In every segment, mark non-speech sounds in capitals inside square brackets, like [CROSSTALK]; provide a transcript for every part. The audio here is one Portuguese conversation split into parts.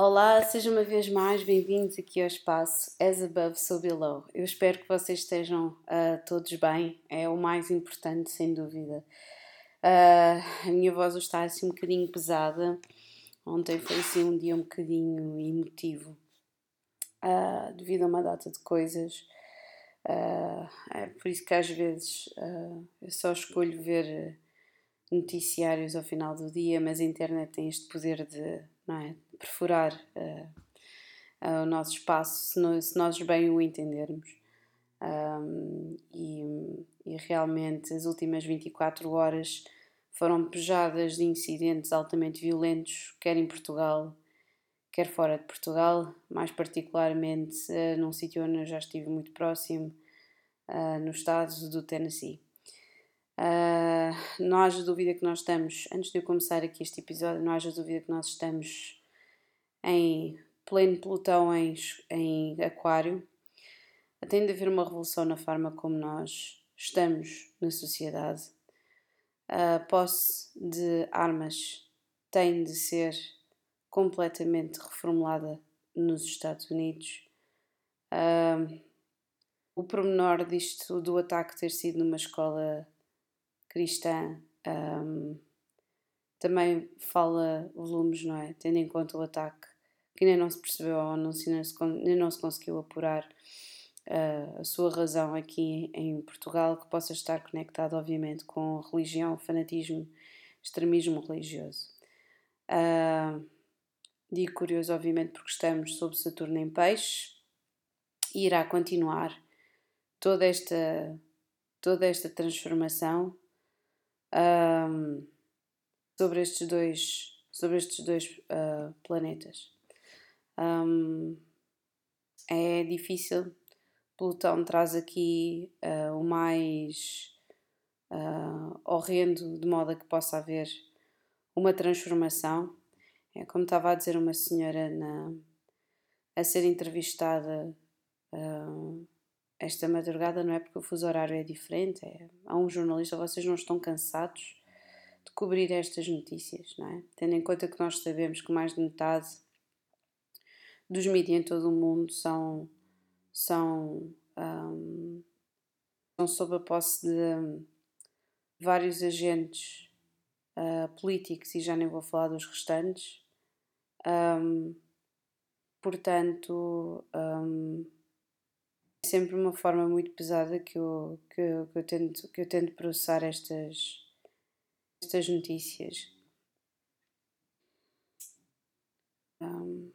Olá, sejam uma vez mais bem-vindos aqui ao espaço As Above, So Below. Eu espero que vocês estejam uh, todos bem, é o mais importante, sem dúvida. Uh, a minha voz está assim um bocadinho pesada. Ontem foi assim um dia um bocadinho emotivo, uh, devido a uma data de coisas. é por isso que às vezes eu só escolho ver noticiários ao final do dia, mas a internet tem este poder de, não é, perfurar uh, uh, o nosso espaço se, no, se, nós bem o entendermos. Um, e, e, realmente as últimas 24 horas foram pejadas de incidentes altamente violentos, quer em Portugal, quer fora de Portugal, mais particularmente uh, num sítio onde eu já estive muito próximo, no estado do Tennessee. Uh, não haja dúvida que nós estamos, antes de eu começar aqui este episódio, não haja dúvida que nós estamos em pleno pelotão em, em Aquário. Tem de haver uma revolução na forma como nós estamos na sociedade. A posse de armas tem de ser completamente reformulada nos Estados Unidos. O pormenor disto do ataque ter sido numa escola cristã um, também fala volumes, não é? Tendo em conta o ataque que ainda não se percebeu ou não se, ainda não se conseguiu apurar uh, a sua razão aqui em Portugal, que possa estar conectado, obviamente, com religião, fanatismo, extremismo religioso. Uh, digo curioso, obviamente, porque estamos sob Saturno em Peixe e irá continuar toda esta, toda esta transformação um, sobre estes dois, sobre estes dois uh, planetas. Um, é difícil. Plutão traz aqui uh, o mais uh, horrendo, de modo a que possa haver uma transformação. É como estava a dizer uma senhora na, a ser entrevistada uh, esta madrugada, não é porque o fuso horário é diferente, é, há um jornalista, vocês não estão cansados de cobrir estas notícias, não é? Tendo em conta que nós sabemos que mais de metade dos mídias em todo o mundo são, são, um, são sob a posse de um, vários agentes uh, políticos e já nem vou falar dos restantes. Um, portanto, um, sempre uma forma muito pesada que eu, que, eu, que eu, tento, que eu tento processar estas, estas notícias. Um,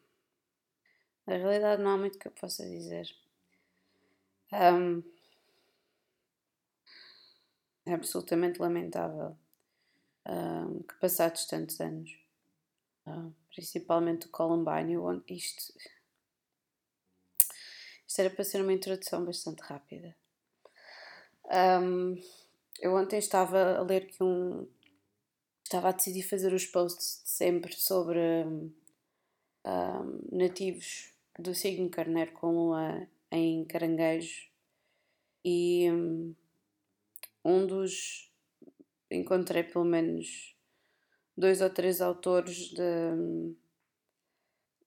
na realidade não há muito que eu possa dizer. Um, é absolutamente lamentável um, que passados tantos anos, principalmente o Columbine, isto isto era para ser uma introdução bastante rápida. Eu ontem estava a ler que um. Estava a decidir fazer os posts de sempre sobre nativos do signo carneiro com lua em caranguejo e um, um dos. Encontrei pelo menos dois ou três autores de,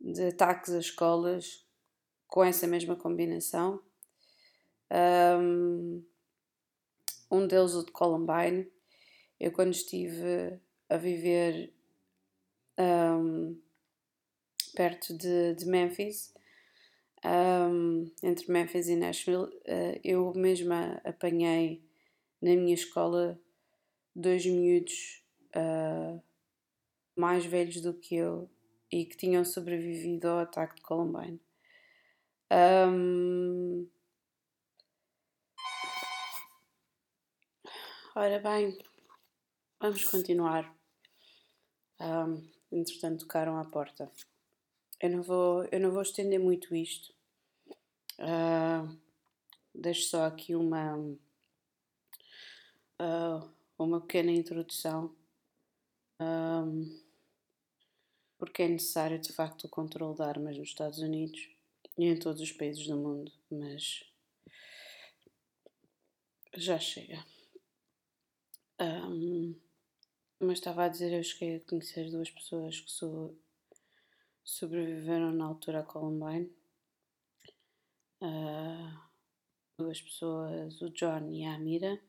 de ataques a escolas com essa mesma combinação. Um, um deles, o de Columbine, eu quando estive a viver um, perto de, de Memphis, um, entre Memphis e Nashville, uh, eu mesma apanhei na minha escola dois miúdos uh, mais velhos do que eu e que tinham sobrevivido ao ataque de Columbine. Um... Ora bem, vamos continuar. Um, entretanto, tocaram à porta. Eu não vou, eu não vou estender muito isto. Uh, deixo só aqui uma, uh, uma pequena introdução. Um, porque é necessário de facto o controle de armas nos Estados Unidos e em todos os países do mundo, mas já chega. Um, mas estava a dizer, eu cheguei a conhecer duas pessoas que sou sobreviveram na altura a Columbine. Uh, duas pessoas, o John e a Amira.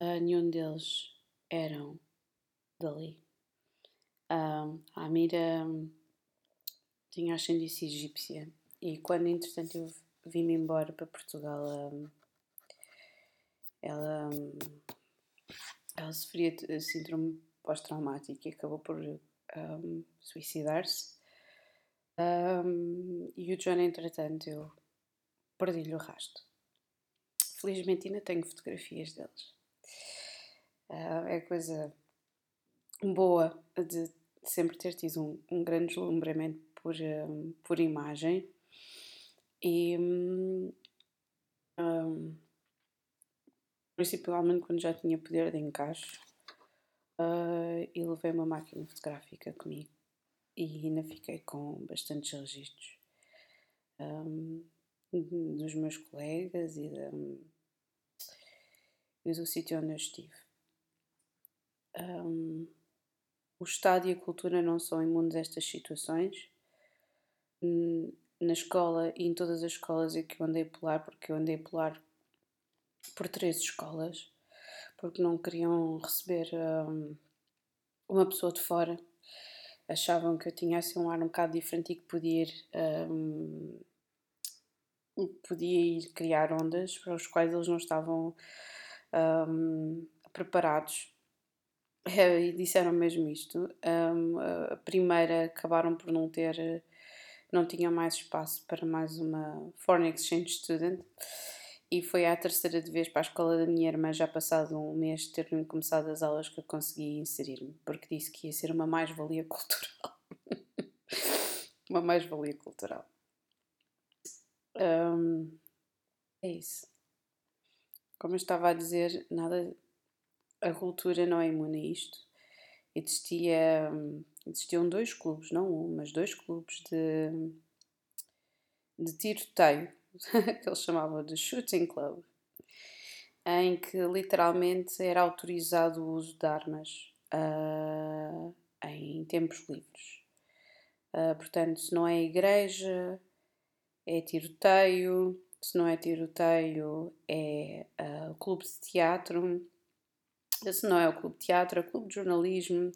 Uh, nenhum deles eram dali. Uh, a Amira tinha ascendência egípcia e quando entretanto eu vim-me embora para Portugal um, ela, um, ela sofria de síndrome pós-traumático e acabou por um, suicidar-se. Um, e o John, entretanto, eu perdi-lhe o rasto. Felizmente ainda tenho fotografias deles. Uh, é coisa boa de sempre ter tido um, um grande deslumbramento por, um, por imagem e principalmente quando já tinha poder de encaixe uh, e levei uma máquina fotográfica comigo e ainda fiquei com bastantes registros um, dos meus colegas e, da, e do sítio onde eu estive. Um, o Estado e a cultura não são imunes a estas situações. Na escola e em todas as escolas em que eu andei pular, porque eu andei pular por três escolas, porque não queriam receber um, uma pessoa de fora. Achavam que eu tinha assim um ar um bocado diferente e que podia ir, um, podia ir criar ondas para os quais eles não estavam um, preparados. [LAUGHS] E disseram mesmo isto. Um, a primeira acabaram por não ter, não tinham mais espaço para mais uma Foreign Exchange Student e foi a terceira de vez para a escola da minha irmã, já passado um mês de ter começado as aulas, que eu consegui inserir-me, porque disse que ia ser uma mais-valia cultural. [LAUGHS] uma mais-valia cultural. Um, é isso. Como eu estava a dizer, nada. A cultura não é imune a isto. Existia, existiam dois clubes, não um, mas dois clubes de, de tiroteio [LAUGHS] que eles chamavam de Shooting Club, em que literalmente era autorizado o uso de armas uh, em tempos livres. Uh, portanto, se não é igreja, é tiroteio, se não é tiroteio, é uh, clube de teatro, se não é o clube de teatro, é o clube de jornalismo,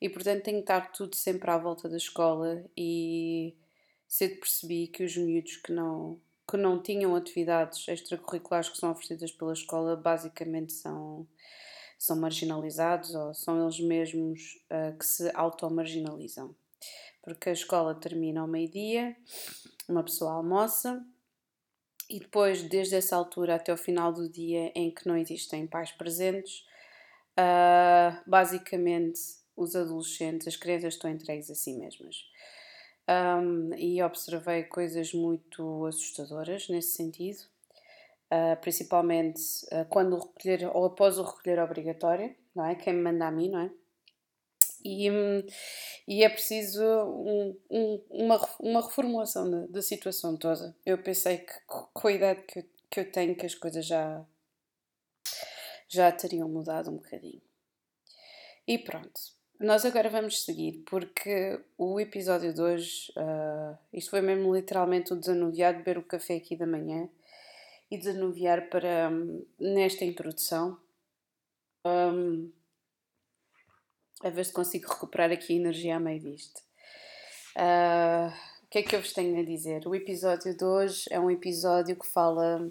e portanto tem que estar tudo sempre à volta da escola e cedo percebi que os miúdos que não que não tinham atividades extracurriculares que são oferecidas pela escola basicamente são, são marginalizados ou são eles mesmos uh, que se auto-marginalizam. Porque a escola termina ao meio-dia, uma pessoa almoça e depois, desde essa altura até o final do dia em que não existem pais presentes, uh, basicamente os adolescentes, as crianças estão entregues a si mesmas um, e observei coisas muito assustadoras nesse sentido, uh, principalmente uh, quando o recolher ou após o recolher obrigatório, não é? Quem me manda a mim, não é? E, e é preciso um, um, uma, uma reformulação da, da situação toda. Eu pensei que com a idade que eu, que eu tenho que as coisas já, já teriam mudado um bocadinho. E pronto, nós agora vamos seguir porque o episódio de hoje, uh, isto foi mesmo literalmente o desanuviar de beber o café aqui da manhã e desanuviar para um, nesta introdução. Um, a ver se consigo recuperar aqui a energia a meio disto. Uh, o que é que eu vos tenho a dizer? O episódio de hoje é um episódio que fala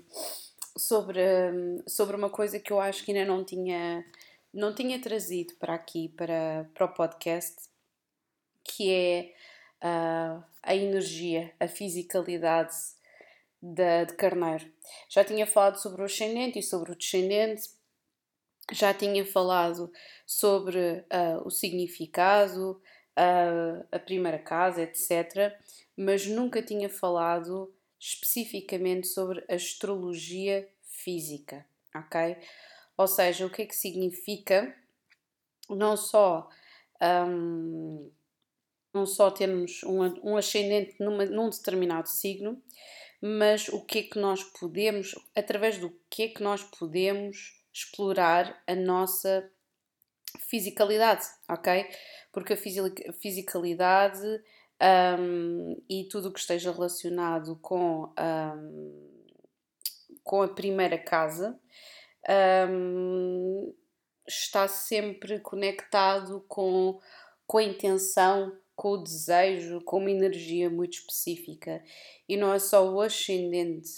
sobre, hum, sobre uma coisa que eu acho que ainda não tinha não tinha trazido para aqui, para, para o podcast, que é uh, a energia, a fisicalidade de, de Carneiro. Já tinha falado sobre o ascendente e sobre o descendente, já tinha falado sobre uh, o significado, uh, a primeira casa, etc. Mas nunca tinha falado especificamente sobre astrologia física, ok? Ou seja, o que é que significa não só, um, não só termos um, um ascendente numa, num determinado signo, mas o que é que nós podemos, através do que é que nós podemos explorar a nossa fisicalidade, ok? Porque a fisicalidade um, e tudo o que esteja relacionado com, um, com a primeira casa um, está sempre conectado com, com a intenção, com o desejo, com uma energia muito específica. E não é só o ascendente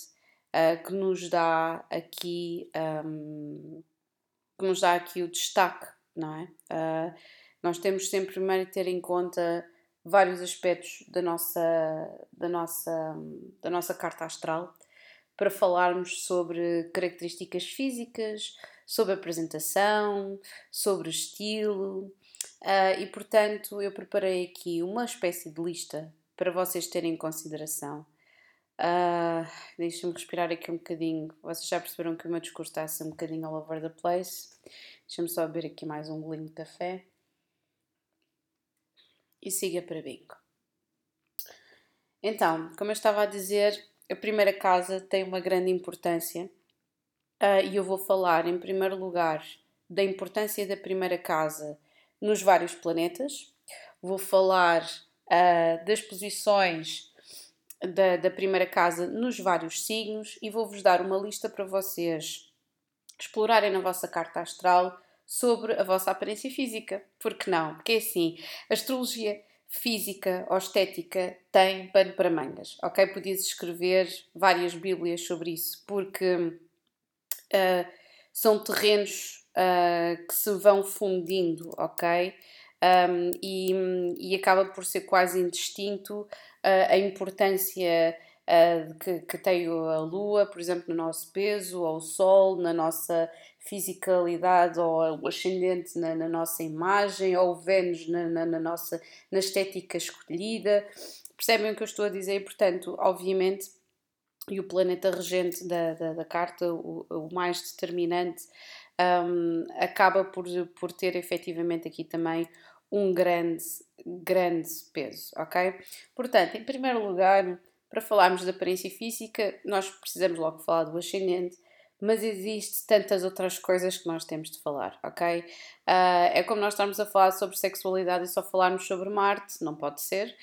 uh, que nos dá aqui um, que nos dá aqui o destaque, não é? Uh, nós temos sempre primeiro ter em conta vários aspectos da nossa, da nossa, da nossa carta astral para falarmos sobre características físicas, sobre apresentação, sobre estilo. Uh, e portanto, eu preparei aqui uma espécie de lista para vocês terem em consideração. Uh, Deixem-me respirar aqui um bocadinho. Vocês já perceberam que o meu discurso está assim um bocadinho all over the place. Deixem-me só beber aqui mais um golinho de café. E siga para bingo. Então, como eu estava a dizer, a primeira casa tem uma grande importância uh, e eu vou falar, em primeiro lugar, da importância da primeira casa nos vários planetas. Vou falar uh, das posições da, da primeira casa nos vários signos e vou-vos dar uma lista para vocês explorarem na vossa carta astral sobre a vossa aparência física. Por que não? Porque é assim, a astrologia física ou estética tem pano para mangas, ok? Podias escrever várias bíblias sobre isso, porque uh, são terrenos uh, que se vão fundindo, ok? Um, e, e, acaba por ser quase indistinto uh, a importância que, que, tem a Lua, por exemplo, no nosso peso, ou o Sol, na nossa fisicalidade ou o ascendente na, na nossa imagem ou o Vênus na, na, na, nossa na estética escolhida. Percebem o que eu estou a dizer? Portanto, obviamente, e o planeta regente da, da, da carta, o, o, mais determinante, um, acaba por, por ter efetivamente aqui também um grande, grande peso, ok? Portanto, em primeiro lugar, para falarmos da aparência física, nós precisamos logo falar do ascendente, mas existe tantas outras coisas que nós temos de falar, ok? Uh, é como nós estamos a falar sobre sexualidade e só falarmos sobre Marte, não pode ser.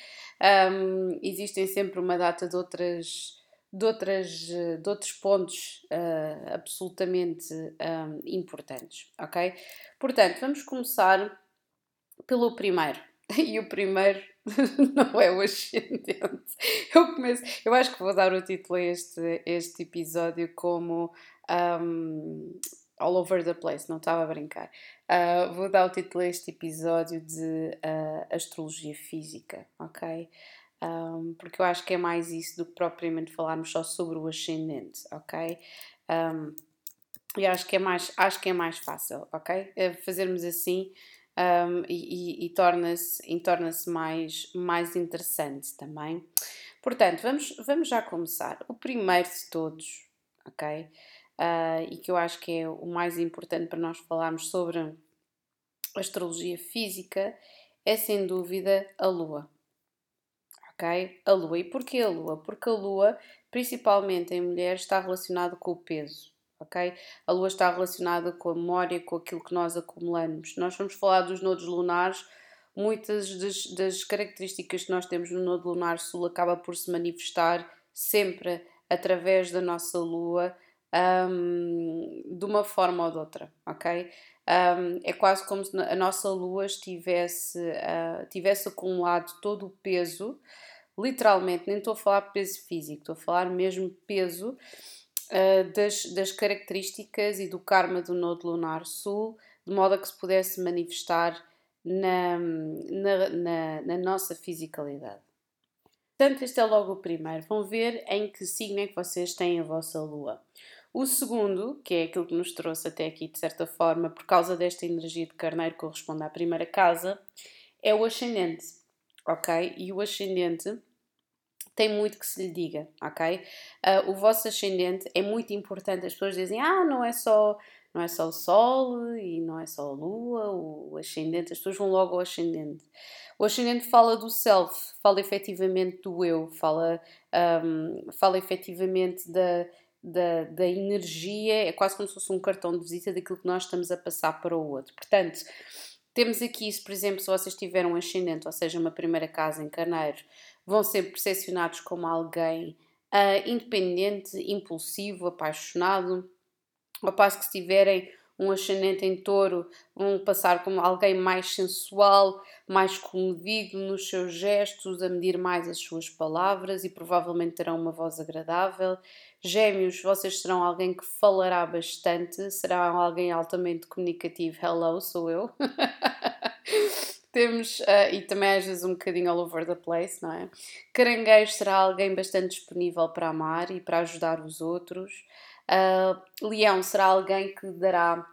Um, existem sempre uma data de outras de, outras, de outros pontos uh, absolutamente um, importantes, ok? Portanto, vamos começar pelo primeiro. [LAUGHS] E o primeiro [LAUGHS] não é o ascendente. Eu começo, eu acho que vou dar o título a este, este episódio como um, all over the place, não estava a brincar. Uh, vou dar o título a este episódio de uh, Astrologia Física, ok? Um, porque eu acho que é mais isso do que propriamente falarmos só sobre o ascendente, ok? Um, e acho que é mais, acho que é mais fácil, ok? É fazermos assim um, e, e, e torna-se torna mais, mais interessante também. Portanto, vamos, vamos já começar. O primeiro de todos, ok? uh, e que eu acho que é o mais importante para nós falarmos sobre astrologia física, é sem dúvida a Lua. Ok? A Lua. E porquê a Lua? Porque a Lua, principalmente em mulheres, está relacionada com o peso. Ok? A Lua está relacionada com a memória, com aquilo que nós acumulamos. Nós vamos falar dos nodos lunares. Muitas das, das características que nós temos no nodo lunar sul acaba por se manifestar sempre através da nossa Lua um, de uma forma ou de outra, ok? Um, é quase como se a nossa lua estivesse, uh, tivesse acumulado todo o peso, literalmente, nem estou a falar peso físico, estou a falar mesmo peso uh, das, das características e do karma do nodo lunar sul, de modo a que se pudesse manifestar na, na, na, na nossa fisicalidade. Portanto, este é logo o primeiro. Vão ver em que signo é que vocês têm a vossa lua. O segundo, que é aquilo que nos trouxe até aqui de certa forma, por causa desta energia de carneiro que corresponde à primeira casa, é o ascendente, ok? E o ascendente tem muito que se lhe diga, ok? Uh, o vosso ascendente é muito importante. As pessoas dizem, ah, não é só não é só o Sol e não é só a Lua, o ascendente, as pessoas vão logo ao ascendente. O ascendente fala do self, fala efetivamente do eu, fala, um, fala efetivamente da, da, da energia, é quase como se fosse um cartão de visita daquilo que nós estamos a passar para o outro. Portanto, Temos aqui, se por exemplo, se vocês tiverem um ascendente, ou seja, uma primeira casa em carneiro, vão ser percepcionados como alguém uh, independente, impulsivo, apaixonado, ao passo que se tiverem um ascendente em touro, vão passar como alguém mais sensual, mais comedido nos seus gestos, a medir mais as suas palavras e provavelmente terão uma voz agradável. Gêmeos, vocês serão alguém que falará bastante, serão alguém altamente comunicativo. Hello, sou eu. [LAUGHS] Temos, uh, e também às vezes um bocadinho all over the place, não é? Caranguejo será alguém bastante disponível para amar e para ajudar os outros. Uh, leão será alguém que dará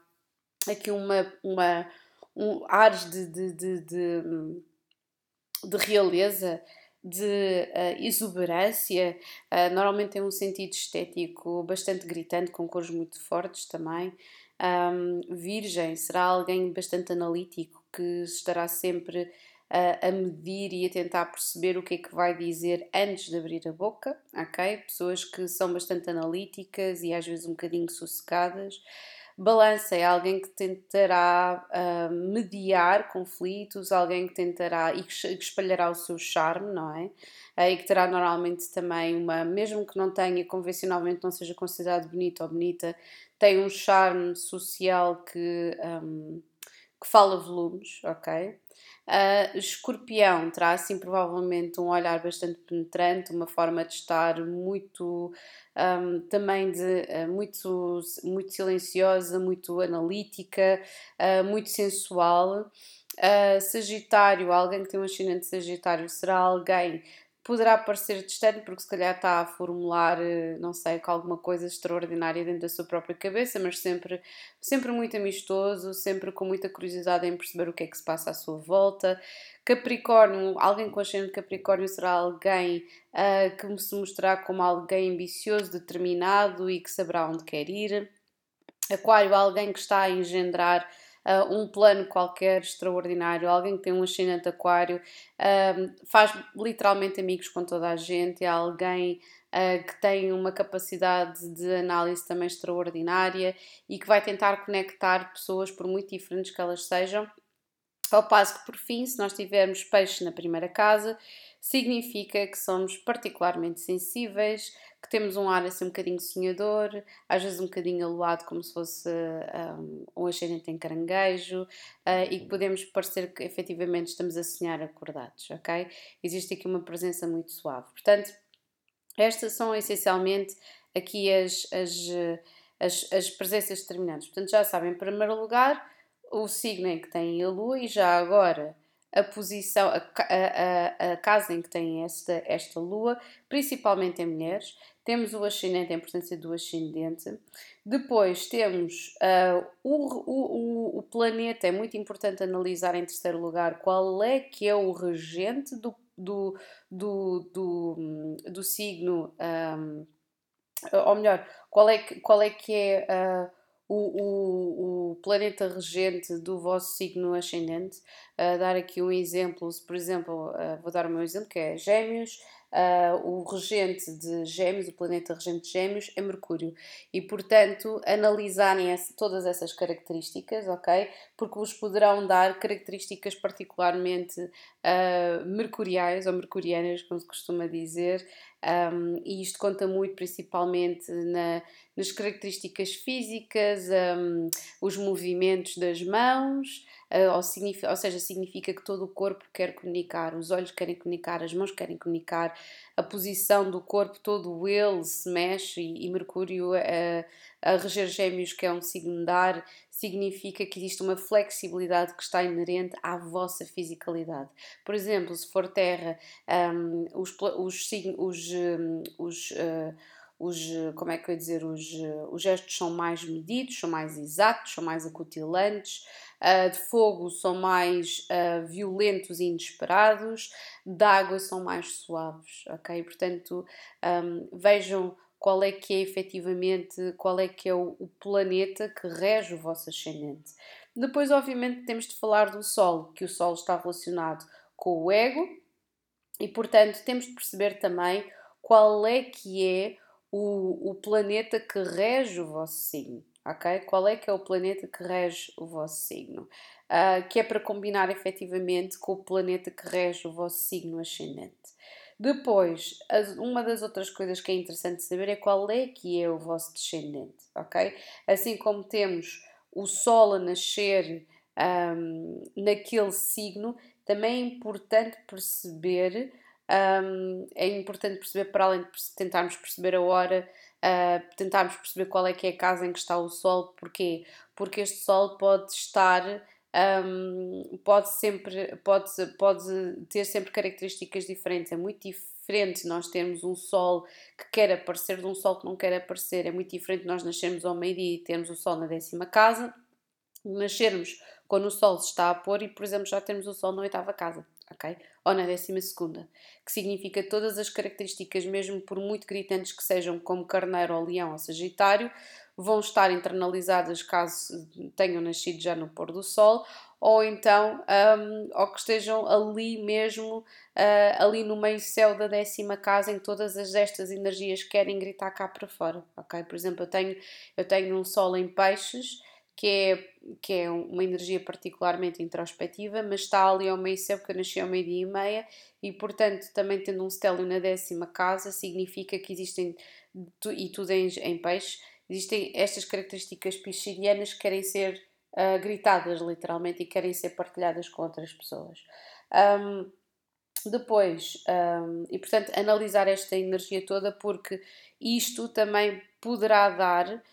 aqui uma, uma um ares de, de, de, de, de realeza, de uh, exuberância, uh, normalmente tem um sentido estético bastante gritante, com cores muito fortes também. Um, virgem será alguém bastante analítico, que estará sempre a, a medir e a tentar perceber o que é que vai dizer antes de abrir a boca, ok? Pessoas que são bastante analíticas e às vezes um bocadinho sossegadas. Balança é alguém que tentará uh, mediar conflitos, alguém que tentará e que espalhará o seu charme, não é? Uh, e que terá normalmente também uma, mesmo que não tenha, convencionalmente não seja considerado bonito ou bonita, tem um charme social que. Um, que fala volumes, ok? Uh, escorpião terá assim provavelmente um olhar bastante penetrante, uma forma de estar muito um, também de uh, muito, muito silenciosa, muito analítica, uh, muito sensual. sagitário, alguém que tem um ascendente Sagitário, será alguém poderá parecer distante porque se calhar está a formular, eh, não sei, com alguma coisa extraordinária dentro da sua própria cabeça, mas sempre, sempre muito amistoso, sempre com muita curiosidade em perceber o que é que se passa à sua volta. Capricórnio, alguém com ascendente Capricórnio será alguém uh, que se mostrará como alguém ambicioso, determinado e que saberá onde quer ir. Aquário, alguém que está a engendrar uh, um plano qualquer extraordinário, alguém que tem um ascendente aquário, uh, faz literalmente amigos com toda a gente, é alguém uh, que tem uma capacidade de análise também extraordinária e que vai tentar conectar pessoas, por muito diferentes que elas sejam. Ao passo que, por fim, se nós tivermos peixe na primeira casa, significa que somos particularmente sensíveis, que temos um ar assim um bocadinho sonhador, às vezes um bocadinho aluado, como se fosse um, um ascendente em caranguejo, uh, e que podemos parecer que efetivamente estamos a sonhar acordados, ok? Existe aqui uma presença muito suave. Portanto, estas são essencialmente aqui as, as, as, as presenças determinantes. Portanto, já sabem, em primeiro lugar, o signo em que tem a lua e já agora a posição, a, a, a, casa em que tem esta, esta lua, principalmente em mulheres. Temos o ascendente, a importância do ascendente. Depois temos uh, o, o, o planeta, é muito importante analisar em terceiro lugar qual é que é o regente do, do, do, do, do signo, um, ou melhor, qual é que, qual é, que é uh, o, o, planeta regente do vosso signo ascendente. Uh, dar aqui um exemplo, por exemplo, uh, vou dar o meu exemplo que é Gêmeos. Uh, o regente de Gêmeos, o planeta regente de Gêmeos, é Mercúrio. E, portanto, analisarem essa, todas essas características, ok? Porque vos poderão dar características particularmente mercuriais ou mercurianas, como se costuma dizer, um, e isto conta muito principalmente na, nas características físicas, um, os movimentos das mãos, uh, ou, ou seja, significa que todo o corpo quer comunicar, os olhos querem comunicar, as mãos querem comunicar, a posição do corpo, todo ele se mexe e, e Mercúrio uh, a reger gêmeos, que é um signo de ar, significa que existe uma flexibilidade que está inerente à vossa fisicalidade. Por exemplo, se for terra, um, os, os, os, hum, os, uh, os, como é que eu ia dizer, os, os gestos são mais medidos, são mais exatos, são mais acutilantes, uh, de fogo são mais uh, violentos e inesperados, de água são mais suaves, ok? Portanto, um, vejam qual é que é efetivamente, qual é que é o, o planeta que rege o vosso ascendente. Depois, obviamente, temos de falar do Sol, que o Sol está relacionado com o ego e, portanto, temos de perceber também qual é que é o, o planeta que rege o vosso signo ok? Qual é que é o planeta que rege o vosso signo? uh, que é para combinar efetivamente com o planeta que rege o vosso signo ascendente. Depois, uma das outras coisas que é interessante saber é qual é que é o vosso descendente, ok? Assim como temos o Sol a nascer um, naquele signo, também é importante perceber, um, é importante perceber, para além de tentarmos perceber a hora, uh, tentarmos perceber qual é que é a casa em que está o Sol, porquê? Porque este Sol pode estar um, pode sempre pode, pode ter sempre características diferentes. É muito diferente nós termos um sol que quer aparecer de um sol que não quer aparecer. É muito diferente nós nascermos ao meio-dia e termos o sol na décima casa, nascermos quando o sol se está a pôr e, por exemplo, já temos o sol na oitava casa. ok Ou na décima segunda, que significa todas as características, mesmo por muito gritantes que sejam, como carneiro ou leão ou sagitário, vão estar internalizadas caso tenham nascido já no pôr do sol, ou então um, ou que estejam ali mesmo, uh, ali no meio céu da décima casa, em todas as destas energias querem gritar cá para fora, ok? Por exemplo, eu tenho, eu tenho um sol em peixes, que é, que é uma energia particularmente introspectiva, mas está ali ao meio céu, porque eu nasci ao meio-dia e meia, e portanto, também tendo um stélio na décima casa, significa que existem, e tudo em, em peixe, existem estas características piscidianas que querem ser uh, gritadas literalmente e querem ser partilhadas com outras pessoas. Um, depois, um, e portanto, analisar esta energia toda, porque isto também poderá dar,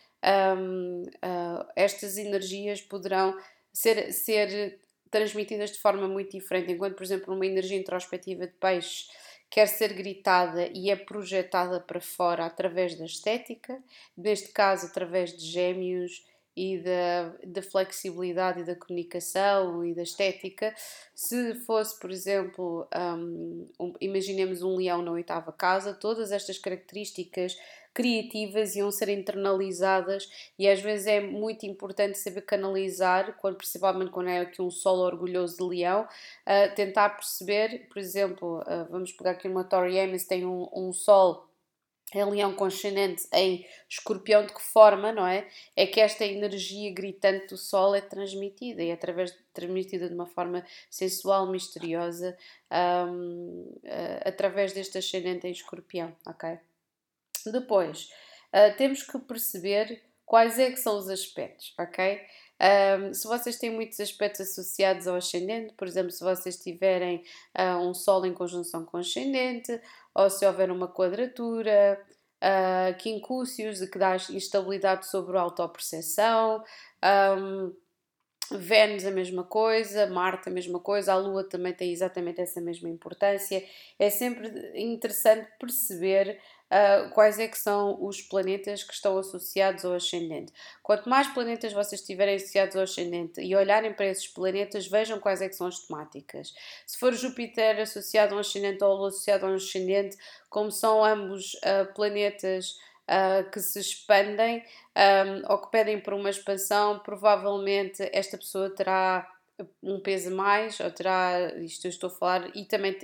um, uh, ah, estas energias poderão ser, ser transmitidas de forma muito diferente. Enquanto, por exemplo, uma energia introspectiva de peixe quer ser gritada e é projetada para fora através da estética, neste caso através de gêmeos e da, da flexibilidade e da comunicação e da estética. Se fosse, por exemplo, um, um, imaginemos um leão na oitava casa, todas estas características criativas iam ser internalizadas e às vezes é muito importante saber canalizar, quando, principalmente quando é aqui um solo orgulhoso de leão, uh, tentar perceber, por exemplo, uh, vamos pegar aqui uma Tori Amos, tem um, um sol em leão conscendente em escorpião, de que forma, não é? É que esta energia gritante do sol é transmitida e é através, transmitida de uma forma sensual, misteriosa, um, uh, ah, através deste ascendente em escorpião, ok? Depois, uh, temos que perceber quais é que são os aspectos, ok? Um, se vocês têm muitos aspectos associados ao ascendente, por exemplo, se vocês tiverem uh, um Sol em conjunção com ascendente, ou se houver uma quadratura, uh, quincúcios, que dá instabilidade sobre a autoperceção, um, Vênus a mesma coisa, Marte a mesma coisa, a Lua também tem exatamente essa mesma importância. É sempre interessante perceber uh, quais é que são os planetas que estão associados ao ascendente. Quanto mais planetas vocês tiverem associados ao ascendente e olharem para esses planetas, vejam quais é que são as temáticas. Se for Júpiter associado a um ascendente ou associado a um ascendente, como são ambos uh, planetas Uh, que se expandem um, ou que pedem por uma expansão, provavelmente esta pessoa terá um peso mais, ou terá, isto eu estou a falar, e também,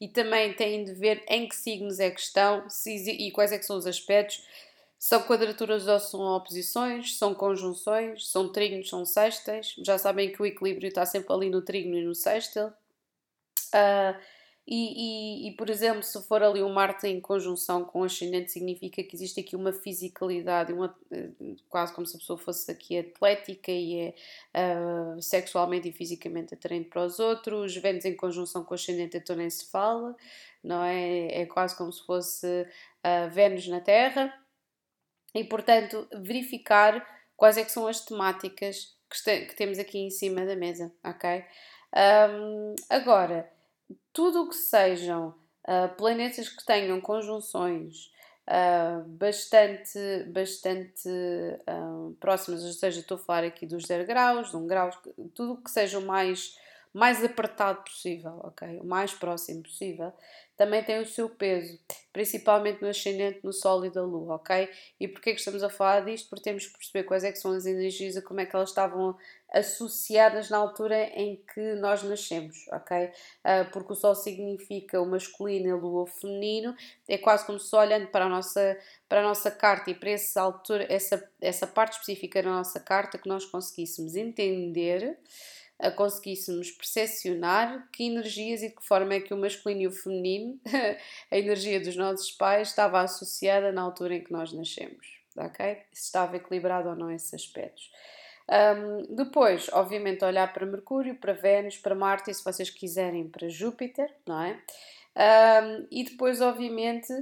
e também têm de ver em que signos é que estão se, e quais é que são os aspectos. São quadraturas ou são oposições, são conjunções, são trígonos, são sextas. Já sabem que o equilíbrio está sempre ali no trígono e no sextil. Uh, e, e, e, por exemplo, se for ali um Marte em conjunção com o ascendente, significa que existe aqui uma fisicalidade, uma, eh, quase como se a pessoa fosse aqui atlética e é uh, sexualmente e fisicamente atraente para os outros. Vênus em conjunção com o ascendente, então nem se fala, não é? É quase como se fosse uh, Vênus na Terra. E, portanto, verificar quais é que são as temáticas que, que temos aqui em cima da mesa, ok? Um, agora tudo o que sejam uh, planetas que tenham conjunções uh, bastante, bastante uh, próximas, ou seja, estou a falar aqui dos 0 graus, de 1 um grau, tudo o que seja mais, mais apertado possível, ok? O mais próximo possível, também tem o seu peso, principalmente no ascendente, no Sol e da Lua, ok? E porquê que estamos a falar disto? Porque temos que perceber quais é que são as energias e como é que elas estavam associadas na altura em que nós nascemos, ok? Uh, porque o Sol significa o masculino e a Lua o feminino, é quase como se olhando para a nossa, para a nossa carta e para essa, altura, essa, essa parte específica da nossa carta que nós conseguíssemos entender a conseguíssemos percepcionar que energias e de que forma é que o masculino e o feminino, [LAUGHS] a energia dos nossos pais, estava associada na altura em que nós nascemos, ok? Se estava equilibrado ou não esses aspectos. Um, depois, obviamente, olhar para Mercúrio, para Vênus, para Marte e, se vocês quiserem, para Júpiter, não é? Um, e depois, obviamente,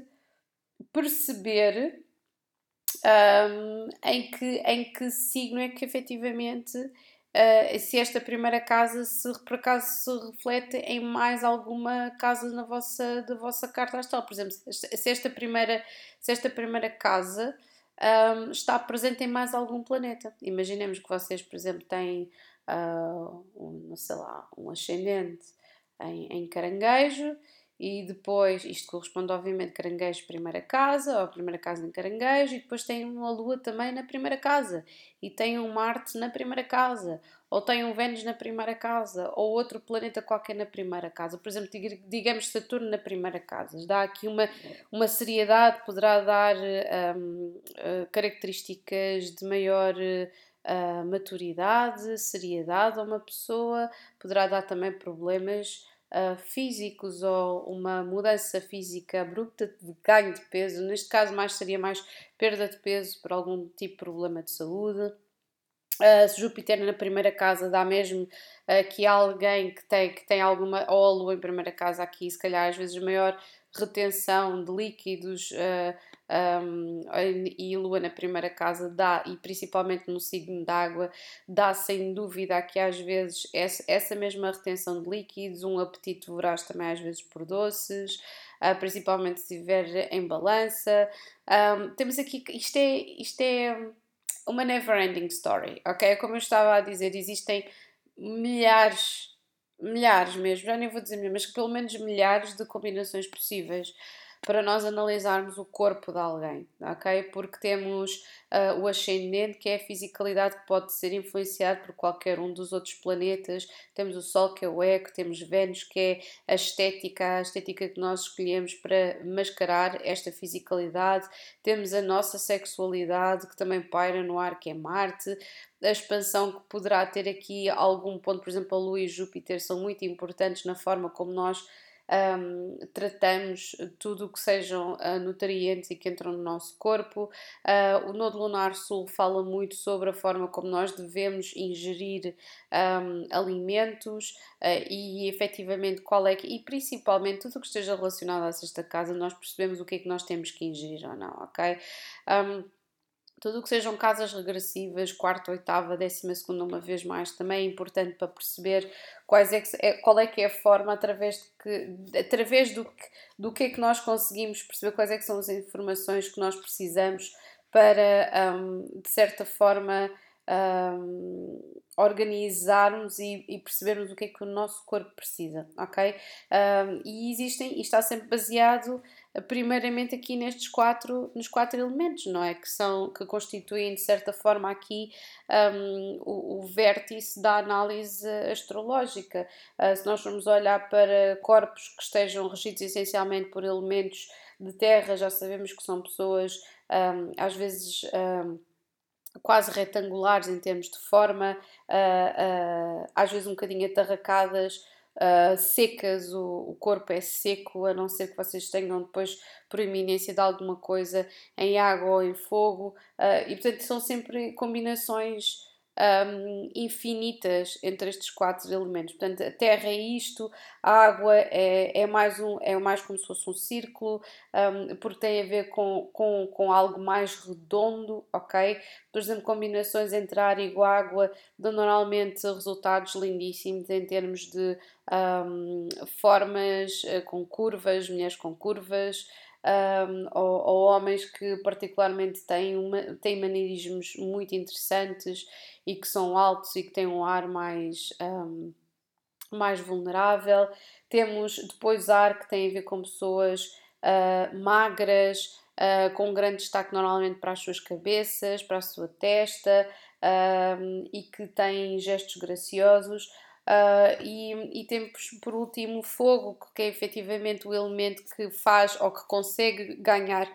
perceber um, em, que, em que signo é que efetivamente uh, se esta primeira casa se por acaso se reflete em mais alguma casa na vossa, da vossa carta astral. Por exemplo, se esta primeira, se esta primeira casa um, está presente em mais algum planeta. Imaginemos que vocês, por exemplo, têm uh, um, sei lá, um ascendente em, em caranguejo e depois, isto corresponde obviamente caranguejo primeira casa, ou primeira casa em caranguejo, e depois tem uma lua também na primeira casa, e tem um Marte na primeira casa, ou tem um Vênus na primeira casa, ou outro planeta qualquer na primeira casa. Por exemplo, digamos Saturno na primeira casa. Dá aqui uma, uma seriedade, poderá dar um, uh, características de maior. Uh, maturidade, seriedade a uma pessoa, poderá dar também problemas uh, físicos ou uma mudança física abrupta de ganho de peso, neste caso mais seria mais perda de peso por algum tipo de problema de saúde. Uh, Júpiter na primeira casa dá mesmo que alguém que tem, que tem alguma, ou a Lua em primeira casa aqui, se calhar às vezes maior retenção de líquidos uh, um, e Lua na primeira casa dá, e principalmente no signo d'água, dá sem dúvida que às vezes essa, mesma retenção de líquidos, um apetite voraz também às vezes por doces, uh, principalmente se estiver em balança. Um, temos aqui, isto é, isto é uma never ending story, ok? Como eu estava a dizer, existem milhares milhares mesmo, já nem vou dizer milhares, mas pelo menos milhares de combinações possíveis para nós analisarmos o corpo de alguém, ok? Porque temos uh, o ascendente, que é a fisicalidade que pode ser influenciado por qualquer um dos outros planetas, temos o Sol, que é o eco, temos Vênus, que é a estética, a estética que nós escolhemos para mascarar esta fisicalidade, temos a nossa sexualidade, que também paira no ar, que é Marte, a expansão que poderá ter aqui algum ponto, por exemplo, a Lua e Júpiter são muito importantes na forma como nós um, tratamos tudo o que sejam uh, nutrientes e que entram no nosso corpo. Uh, o Nodo Lunar Sul fala muito sobre a forma como nós devemos ingerir um, alimentos uh, e efetivamente qual é que, e principalmente tudo o que esteja relacionado a esta casa, nós percebemos o que é que nós temos que ingerir ou não, ok? Um, tudo o que sejam casas regressivas, quarta, oitava, décima segunda, uma vez mais, também é importante para perceber quais é que, é, qual é que é a forma através, que, através do, que, do que é que nós conseguimos perceber quais é que são as informações que nós precisamos para, um, de certa forma, um, organizarmos e, e, percebermos o que é que o nosso corpo precisa, ok? Um, e existem, e está sempre baseado primeiramente aqui nestes quatro, nos quatro elementos, não é? Que são, que constituem de certa forma aqui um, o, o, vértice da análise astrológica. Uh, se nós formos olhar para corpos que estejam regidos essencialmente por elementos de terra, já sabemos que são pessoas um, às vezes um, quase retangulares em termos de forma, uh, uh, às vezes um bocadinho atarracadas, uh, secas, o, o, corpo é seco, a não ser que vocês tenham depois proeminência de alguma coisa em água ou em fogo, e portanto são sempre combinações um, infinitas entre estes quatro elementos. Portanto, a terra é isto, a água é, é, mais, um, é mais como se fosse um círculo, um, porque tem a ver com, com, com algo mais redondo, ok? Por exemplo, combinações entre ar e água dão normalmente resultados lindíssimos em termos de um, formas uh, com curvas, mulheres com curvas um, ou, ou, homens que particularmente têm, uma, têm maneirismos muito interessantes e que são altos e que têm um ar mais, um, mais vulnerável. Temos depois ar que tem a ver com pessoas uh, magras, uh, com um grande destaque normalmente para as suas cabeças, para a sua testa e que têm gestos graciosos. Uh, e, e, temos por último o fogo, que é efetivamente o elemento que faz ou que consegue ganhar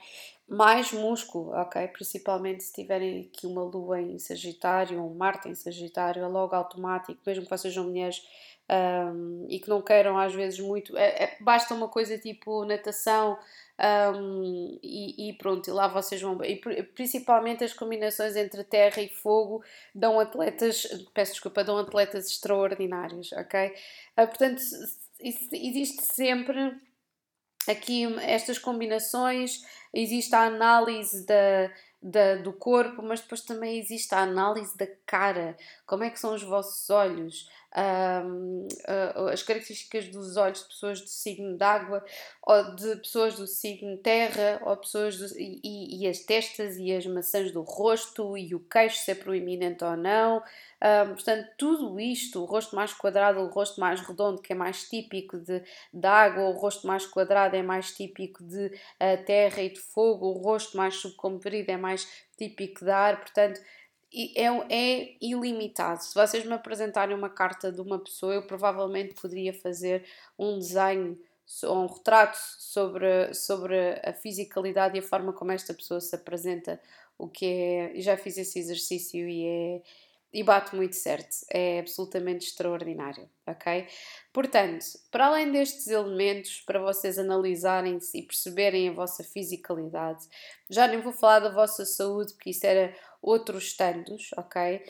mais músculo, ok? Principalmente se tiverem aqui uma lua em Sagitário, um Marte em Sagitário, é logo automático, mesmo que vocês sejam mulheres um, e que não queiram às vezes muito, é, é, basta uma coisa tipo natação um, e, e, pronto, e lá vocês vão. E principalmente as combinações entre terra e fogo dão atletas, peço desculpa, dão atletas extraordinários, ok? Uh, portanto, existe sempre aqui estas combinações, existe a análise da, da, do corpo, mas depois também existe a análise da cara, como é que são os vossos olhos, um, as características dos olhos de pessoas do signo d'água, ou de pessoas do signo terra, ou pessoas do, e, e, as testas e as maçãs do rosto, e o queixo, se é proeminente ou não. Um, portanto, tudo isto, o rosto mais quadrado, o rosto mais redondo, que é mais típico de, de água, o rosto mais quadrado é mais típico de uh, terra e de fogo, o rosto mais subcomprido é mais típico de ar. Portanto, é, é ilimitado. Se vocês me apresentarem uma carta de uma pessoa, eu provavelmente poderia fazer um desenho ou um retrato sobre, sobre a fisicalidade e a forma como esta pessoa se apresenta, o que é. Já fiz esse exercício e é. E bate muito certo, é absolutamente extraordinário, ok? Portanto, para além destes elementos, para vocês analisarem-se e perceberem a vossa fisicalidade, já nem vou falar da vossa saúde, porque isso era outros tantos, ok?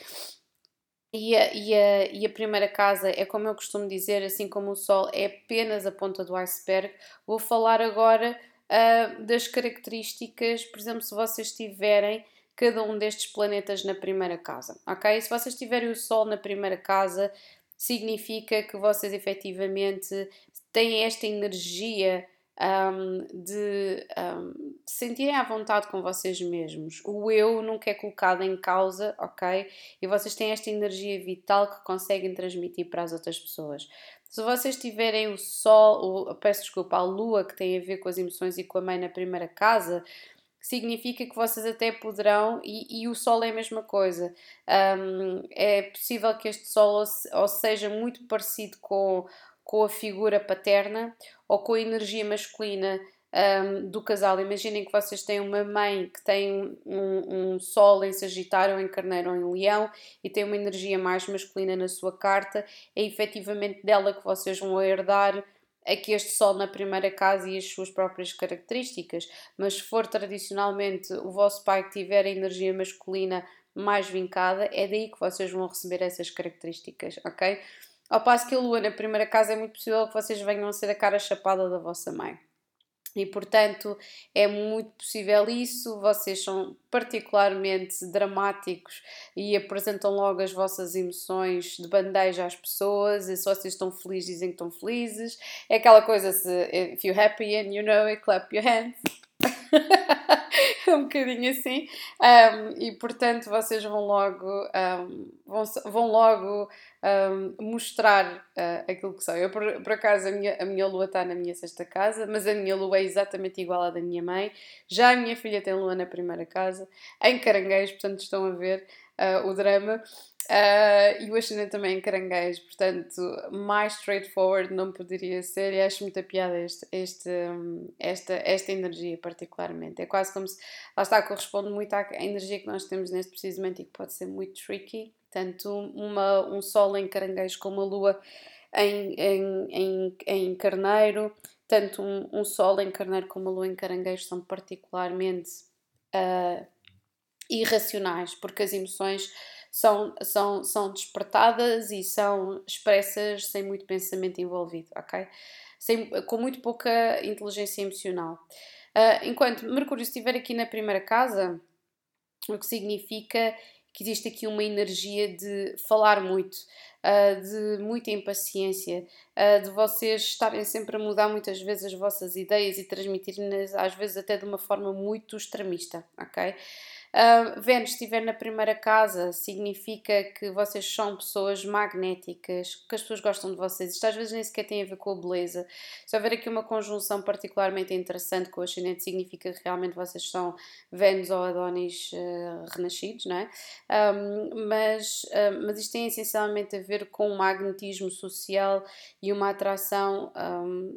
E a, e, a, e a primeira casa é como eu costumo dizer, assim como o Sol é apenas a ponta do iceberg. Vou falar agora uh, das características, por exemplo, se vocês tiverem cada um destes planetas na primeira casa, ok? Se vocês tiverem o Sol na primeira casa, significa que vocês efetivamente têm esta energia um, de um, sentirem à vontade com vocês mesmos. O eu nunca é colocado em causa, ok? E vocês têm esta energia vital que conseguem transmitir para as outras pessoas. Se vocês tiverem o Sol, o, peço desculpa, a Lua, que tem a ver com as emoções e com a mãe na primeira casa, significa que vocês até poderão, e, e o Sol é a mesma coisa. Um, é possível que este Sol ou, seja muito parecido com com a figura paterna ou com a energia masculina um, do casal. Imaginem que vocês têm uma mãe que tem um, um, sol em Sagitário, ou em Carneiro ou em Leão e tem uma energia mais masculina na sua carta. É efetivamente dela que vocês vão herdar aqui este sol na primeira casa e as suas próprias características. Mas se for tradicionalmente o vosso pai que tiver a energia masculina mais vincada, é daí que vocês vão receber essas características, ok? Ao passo que a lua na primeira casa é muito possível que vocês venham a ser a cara chapada da vossa mãe. E portanto é muito possível isso. Vocês são particularmente dramáticos e apresentam logo as vossas emoções de bandeja às pessoas. E se vocês estão felizes, dizem que estão felizes. É aquela coisa: se if you're happy and you know it, clap your hands. [LAUGHS] [LAUGHS] um bocadinho assim. Um, e portanto vocês vão logo, um, vão, vão logo um, mostrar uh, aquilo que são. Eu, por, por, acaso, a minha, a minha lua está na minha sexta casa, mas a minha lua é exatamente igual à da minha mãe. Já a minha filha tem lua na primeira casa, em caranguejo, portanto estão a ver uh, o drama. Uh, e o ascendente também em caranguejo, portanto, mais straightforward não poderia ser. E acho muita piada este, este, esta, esta energia, particularmente. É quase como se lá está, corresponde muito à energia que nós temos neste precisamente e que pode ser muito tricky. Tanto uma, um sol em caranguejo como a lua em, em, em, em carneiro, tanto um, um sol em carneiro como a lua em caranguejo são particularmente uh, irracionais, porque as emoções são, são, são despertadas e são expressas sem muito pensamento envolvido, ok? Sem, com muito pouca inteligência emocional. Uh, enquanto Mercúrio estiver aqui na primeira casa, o que significa que existe aqui uma energia de falar muito, uh, de muita impaciência, uh, de vocês estarem sempre a mudar muitas vezes as vossas ideias e transmitirem-nas às vezes até de uma forma muito extremista, ok? Uh, Vênus estiver na primeira casa, significa que vocês são pessoas magnéticas, que as pessoas gostam de vocês. Isto às vezes nem sequer tem a ver com a beleza. Se houver aqui uma conjunção particularmente interessante com o ascendente, significa que realmente vocês são Vênus ou Adonis uh, renascidos, não é? Um, mas, uh, mas isto tem essencialmente a ver com um magnetismo social e uma atração. Um,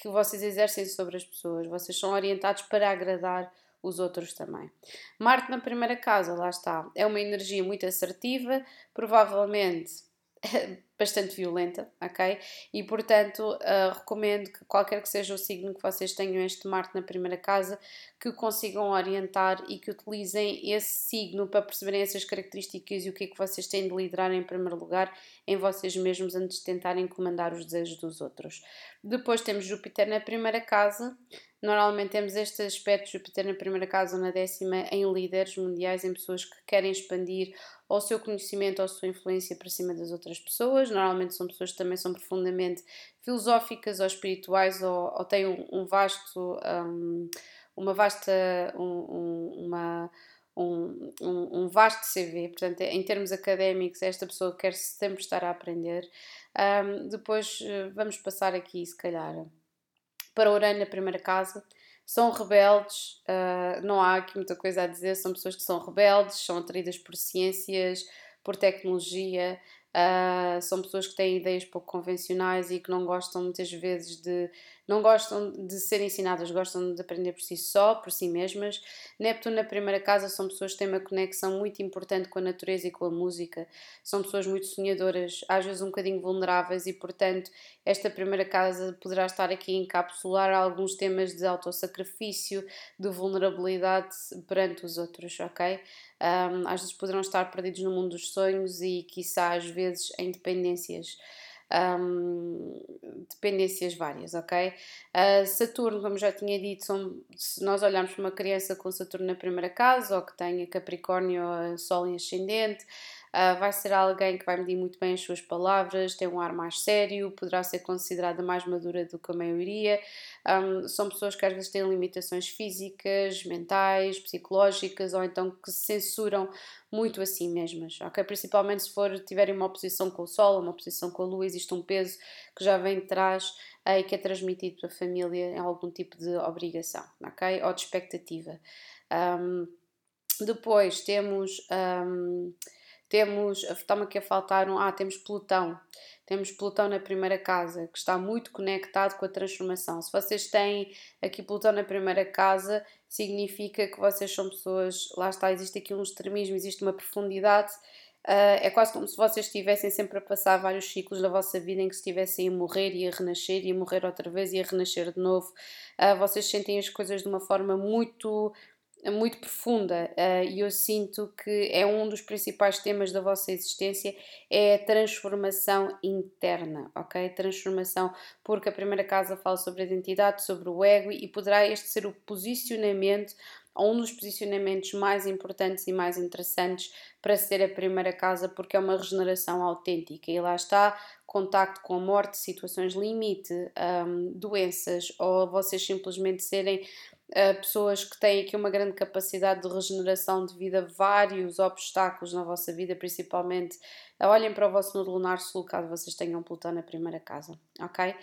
que vocês exercem sobre as pessoas. Vocês são orientados para agradar os outros também. Marte na primeira casa, lá está, é uma energia muito assertiva, provavelmente [LAUGHS] bastante violenta, ok? E portanto, uh, recomendo que qualquer que seja o signo que vocês tenham este Marte na primeira casa, que consigam orientar e que utilizem esse signo para perceberem essas características e o que é que vocês têm de liderar em primeiro lugar em vocês mesmos antes de tentarem comandar os desejos dos outros. Depois temos Júpiter na primeira casa, Normalmente temos este aspecto Júpiter na primeira casa ou na décima em líderes mundiais, em pessoas que querem expandir o seu conhecimento ou a sua influência para cima das outras pessoas. Normalmente são pessoas que também são profundamente filosóficas ou espirituais ou, ou têm um, um vasto, um, uma vasta, um, uma, um, um, vasto CV, portanto, em termos académicos, esta pessoa quer sempre estar a aprender. Um, depois eh, vamos passar aqui, se calhar, para Urano na primeira casa. São rebeldes, uh, não há aqui muita coisa a dizer, são pessoas que são rebeldes, são atraídas por ciências, por tecnologia, Uh, são pessoas que têm ideias pouco convencionais e que não gostam muitas vezes de não gostam de ser ensinadas, gostam de aprender por si só, por si mesmas. Neptuno na primeira casa são pessoas que têm uma conexão muito importante com a natureza e com a música. São pessoas muito sonhadoras, às vezes um bocadinho vulneráveis e, portanto, esta primeira casa poderá estar aqui a encapsular alguns temas de autossacrifício, de vulnerabilidade perante os outros, ok? Um, às vezes poderão estar perdidos no mundo dos sonhos e, quiçá, às vezes, em dependências. Um, dependências várias, ok? Uh, Saturno, como já tinha dito, são, se nós olharmos para uma criança com Saturno na primeira casa ou que tenha Capricórnio, Sol em ascendente, Uh, vai ser alguém que vai medir muito bem as suas palavras, tem um ar mais sério, poderá ser considerada mais madura do que a maioria. Um, são pessoas que às vezes têm limitações físicas, mentais, psicológicas ou então que se censuram muito a si mesmas, ok? Principalmente se for, tiverem uma oposição com o Sol, uma oposição com a Lua, existe um peso que já vem de trás uh, e que é transmitido para a família em algum tipo de obrigação, ok? Ou de expectativa. Um, depois temos. Um, temos, está-me aqui a faltar um, ah, temos Plutão. Temos Plutão na primeira casa, que está muito conectado com a transformação. Se vocês têm aqui Plutão na primeira casa, significa que vocês são pessoas, lá está, existe aqui um extremismo, existe uma profundidade. Uh, é quase como se vocês estivessem sempre a passar vários ciclos da vossa vida em que estivessem a morrer e a renascer e a morrer outra vez e a renascer de novo. Uh, vocês sentem as coisas de uma forma muito muito profunda uh, e eu sinto que é um dos principais temas da vossa existência é a transformação interna, ok? Transformação, porque a primeira casa fala sobre a identidade, sobre o ego e poderá este ser o posicionamento um dos posicionamentos mais importantes e mais interessantes para ser a primeira casa, porque é uma regeneração autêntica. E lá está, contacto com a morte, situações limite, um, doenças, ou vocês simplesmente serem pessoas que têm aqui uma grande capacidade de regeneração devido a vários obstáculos na vossa vida, principalmente. Olhem para o vosso nudo lunar sul, caso vocês tenham Plutão na primeira casa, ok?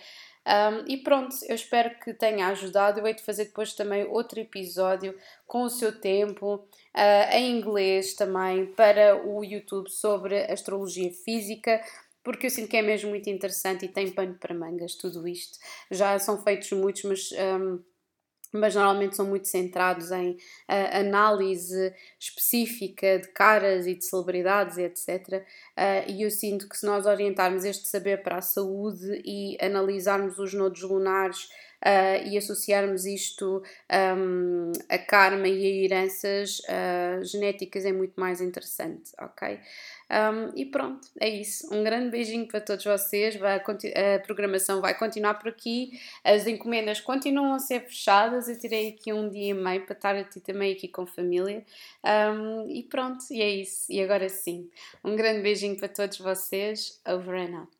Um, e pronto, eu espero que tenha ajudado. Eu hei de fazer depois também outro episódio com o seu tempo, uh, em inglês também, para o YouTube sobre astrologia física porque eu sinto que é mesmo muito interessante e tem pano para mangas tudo isto. Já são feitos muitos, mas um, mas normalmente são muito centrados em uh, análise específica de caras e de celebridades, etc. Uh, e eu sinto que se nós orientarmos este saber para a saúde e analisarmos os nodos lunares uh, e associarmos isto um, a karma e a heranças genéticas é muito mais interessante, ok? Um, e pronto, é isso. Um grande beijinho para todos vocês. Vai, a programação vai continuar por aqui. As encomendas continuam a ser fechadas. Eu tirei aqui um dia e meio para estar aqui também aqui com família. Um, e pronto, e é isso. E agora sim, um grande beijinho para todos vocês. Over and out.